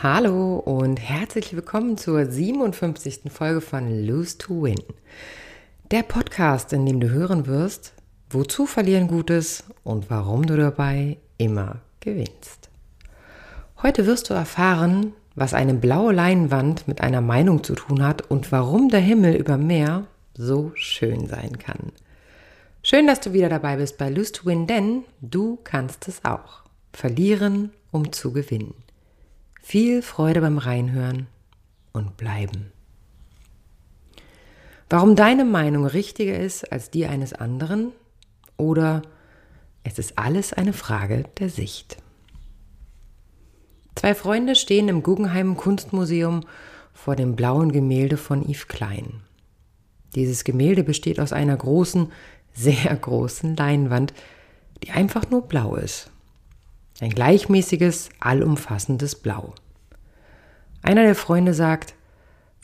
Hallo und herzlich willkommen zur 57. Folge von Lose to Win. Der Podcast, in dem du hören wirst, wozu verlieren Gutes und warum du dabei immer gewinnst. Heute wirst du erfahren, was eine blaue Leinwand mit einer Meinung zu tun hat und warum der Himmel über Meer so schön sein kann. Schön, dass du wieder dabei bist bei Lose to Win, denn du kannst es auch. Verlieren, um zu gewinnen. Viel Freude beim Reinhören und bleiben. Warum deine Meinung richtiger ist als die eines anderen oder es ist alles eine Frage der Sicht. Zwei Freunde stehen im Guggenheim Kunstmuseum vor dem blauen Gemälde von Yves Klein. Dieses Gemälde besteht aus einer großen, sehr großen Leinwand, die einfach nur blau ist. Ein gleichmäßiges, allumfassendes Blau. Einer der Freunde sagt,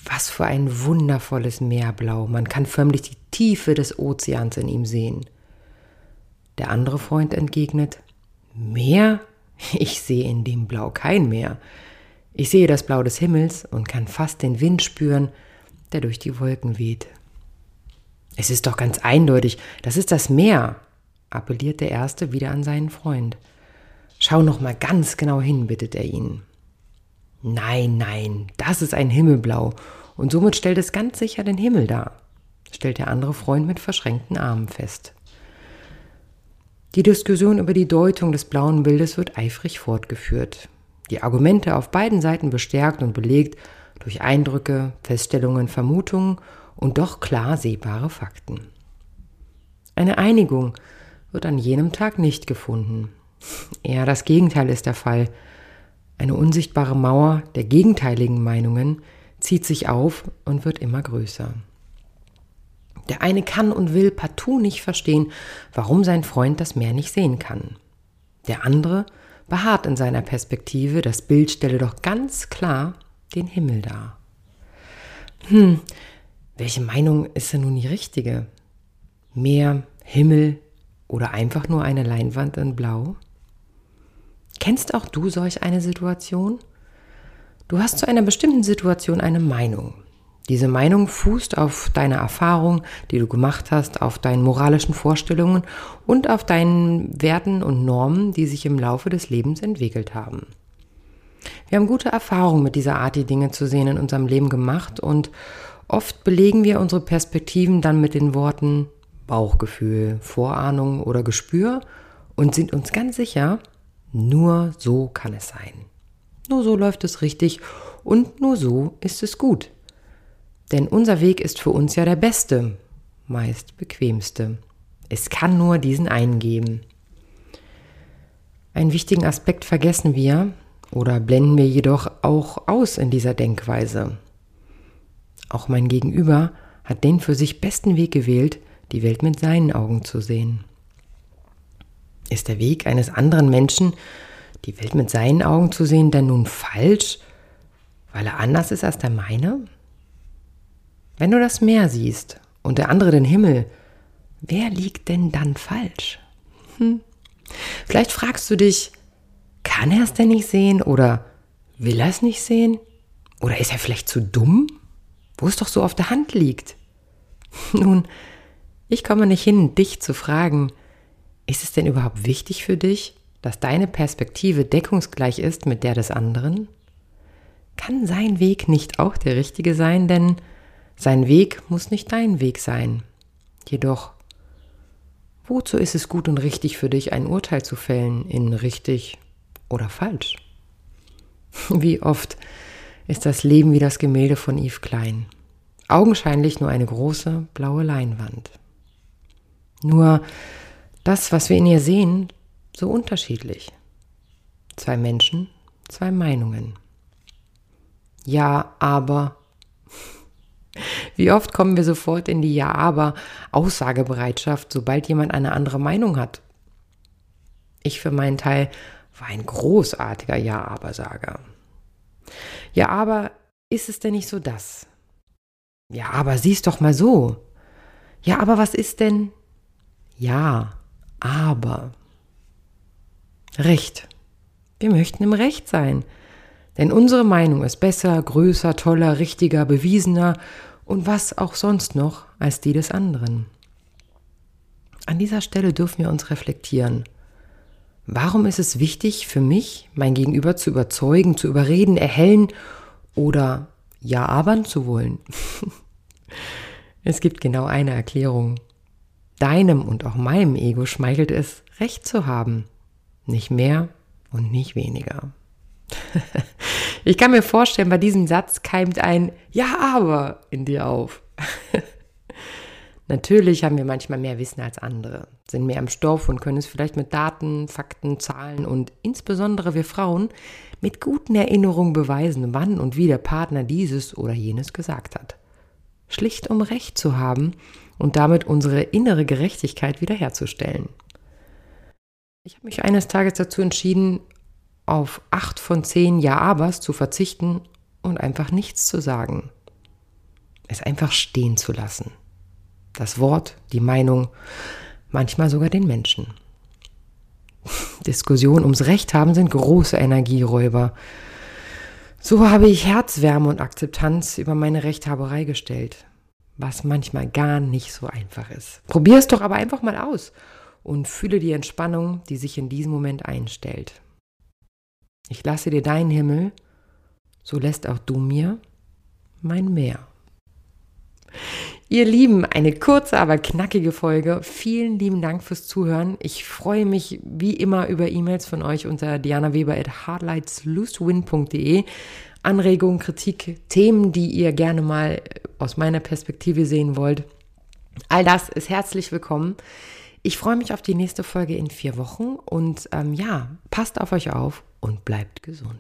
was für ein wundervolles Meerblau, man kann förmlich die Tiefe des Ozeans in ihm sehen. Der andere Freund entgegnet, Meer? Ich sehe in dem Blau kein Meer. Ich sehe das Blau des Himmels und kann fast den Wind spüren, der durch die Wolken weht. Es ist doch ganz eindeutig, das ist das Meer, appelliert der Erste wieder an seinen Freund. Schau noch mal ganz genau hin, bittet er ihn. Nein, nein, das ist ein Himmelblau und somit stellt es ganz sicher den Himmel dar, stellt der andere Freund mit verschränkten Armen fest. Die Diskussion über die Deutung des blauen Bildes wird eifrig fortgeführt. Die Argumente auf beiden Seiten bestärkt und belegt durch Eindrücke, Feststellungen, Vermutungen und doch klar sehbare Fakten. Eine Einigung wird an jenem Tag nicht gefunden. Eher das Gegenteil ist der Fall. Eine unsichtbare Mauer der gegenteiligen Meinungen zieht sich auf und wird immer größer. Der eine kann und will partout nicht verstehen, warum sein Freund das Meer nicht sehen kann. Der andere beharrt in seiner Perspektive, das Bild stelle doch ganz klar den Himmel dar. Hm, welche Meinung ist denn nun die richtige? Meer, Himmel oder einfach nur eine Leinwand in Blau? Kennst auch du solch eine Situation? Du hast zu einer bestimmten Situation eine Meinung. Diese Meinung fußt auf deine Erfahrung, die du gemacht hast, auf deinen moralischen Vorstellungen und auf deinen Werten und Normen, die sich im Laufe des Lebens entwickelt haben. Wir haben gute Erfahrungen mit dieser Art, die Dinge zu sehen in unserem Leben gemacht und oft belegen wir unsere Perspektiven dann mit den Worten Bauchgefühl, Vorahnung oder Gespür und sind uns ganz sicher, nur so kann es sein. Nur so läuft es richtig und nur so ist es gut. Denn unser Weg ist für uns ja der beste, meist bequemste. Es kann nur diesen einen geben. Einen wichtigen Aspekt vergessen wir oder blenden wir jedoch auch aus in dieser Denkweise. Auch mein Gegenüber hat den für sich besten Weg gewählt, die Welt mit seinen Augen zu sehen. Ist der Weg eines anderen Menschen, die Welt mit seinen Augen zu sehen, denn nun falsch, weil er anders ist als der meine? Wenn du das Meer siehst und der andere den Himmel, wer liegt denn dann falsch? Hm. Vielleicht fragst du dich, kann er es denn nicht sehen oder will er es nicht sehen? Oder ist er vielleicht zu dumm, wo es doch so auf der Hand liegt? Nun, ich komme nicht hin, dich zu fragen, ist es denn überhaupt wichtig für dich, dass deine Perspektive deckungsgleich ist mit der des anderen? Kann sein Weg nicht auch der richtige sein, denn sein Weg muss nicht dein Weg sein. Jedoch, wozu ist es gut und richtig für dich, ein Urteil zu fällen in richtig oder falsch? Wie oft ist das Leben wie das Gemälde von Yves Klein. Augenscheinlich nur eine große blaue Leinwand. Nur das, was wir in ihr sehen, so unterschiedlich. Zwei Menschen, zwei Meinungen. Ja, aber. Wie oft kommen wir sofort in die Ja, aber Aussagebereitschaft, sobald jemand eine andere Meinung hat? Ich für meinen Teil war ein großartiger Ja, aber Sager. Ja, aber ist es denn nicht so das? Ja, aber sieh's doch mal so. Ja, aber was ist denn? Ja, aber. Recht. Wir möchten im Recht sein. Denn unsere Meinung ist besser, größer, toller, richtiger, bewiesener und was auch sonst noch als die des anderen. An dieser Stelle dürfen wir uns reflektieren. Warum ist es wichtig für mich, mein Gegenüber zu überzeugen, zu überreden, erhellen oder ja abern zu wollen? es gibt genau eine Erklärung. Deinem und auch meinem Ego schmeichelt es, Recht zu haben. Nicht mehr und nicht weniger. ich kann mir vorstellen, bei diesem Satz keimt ein Ja, aber in dir auf. Natürlich haben wir manchmal mehr Wissen als andere, sind mehr im Stoff und können es vielleicht mit Daten, Fakten, Zahlen und insbesondere wir Frauen mit guten Erinnerungen beweisen, wann und wie der Partner dieses oder jenes gesagt hat. Schlicht um Recht zu haben und damit unsere innere Gerechtigkeit wiederherzustellen. Ich habe mich eines Tages dazu entschieden, auf acht von zehn Ja-Abers zu verzichten und einfach nichts zu sagen. Es einfach stehen zu lassen das Wort, die Meinung, manchmal sogar den Menschen. Diskussionen ums Recht haben sind große Energieräuber. So habe ich Herzwärme und Akzeptanz über meine Rechthaberei gestellt, was manchmal gar nicht so einfach ist. Probier es doch aber einfach mal aus und fühle die Entspannung, die sich in diesem Moment einstellt. Ich lasse dir deinen Himmel, so lässt auch du mir mein Meer. Ihr Lieben, eine kurze, aber knackige Folge. Vielen lieben Dank fürs Zuhören. Ich freue mich wie immer über E-Mails von euch unter dianaweber at hardlightslosewin.de. Anregungen, Kritik, Themen, die ihr gerne mal aus meiner Perspektive sehen wollt. All das ist herzlich willkommen. Ich freue mich auf die nächste Folge in vier Wochen und ähm, ja, passt auf euch auf und bleibt gesund.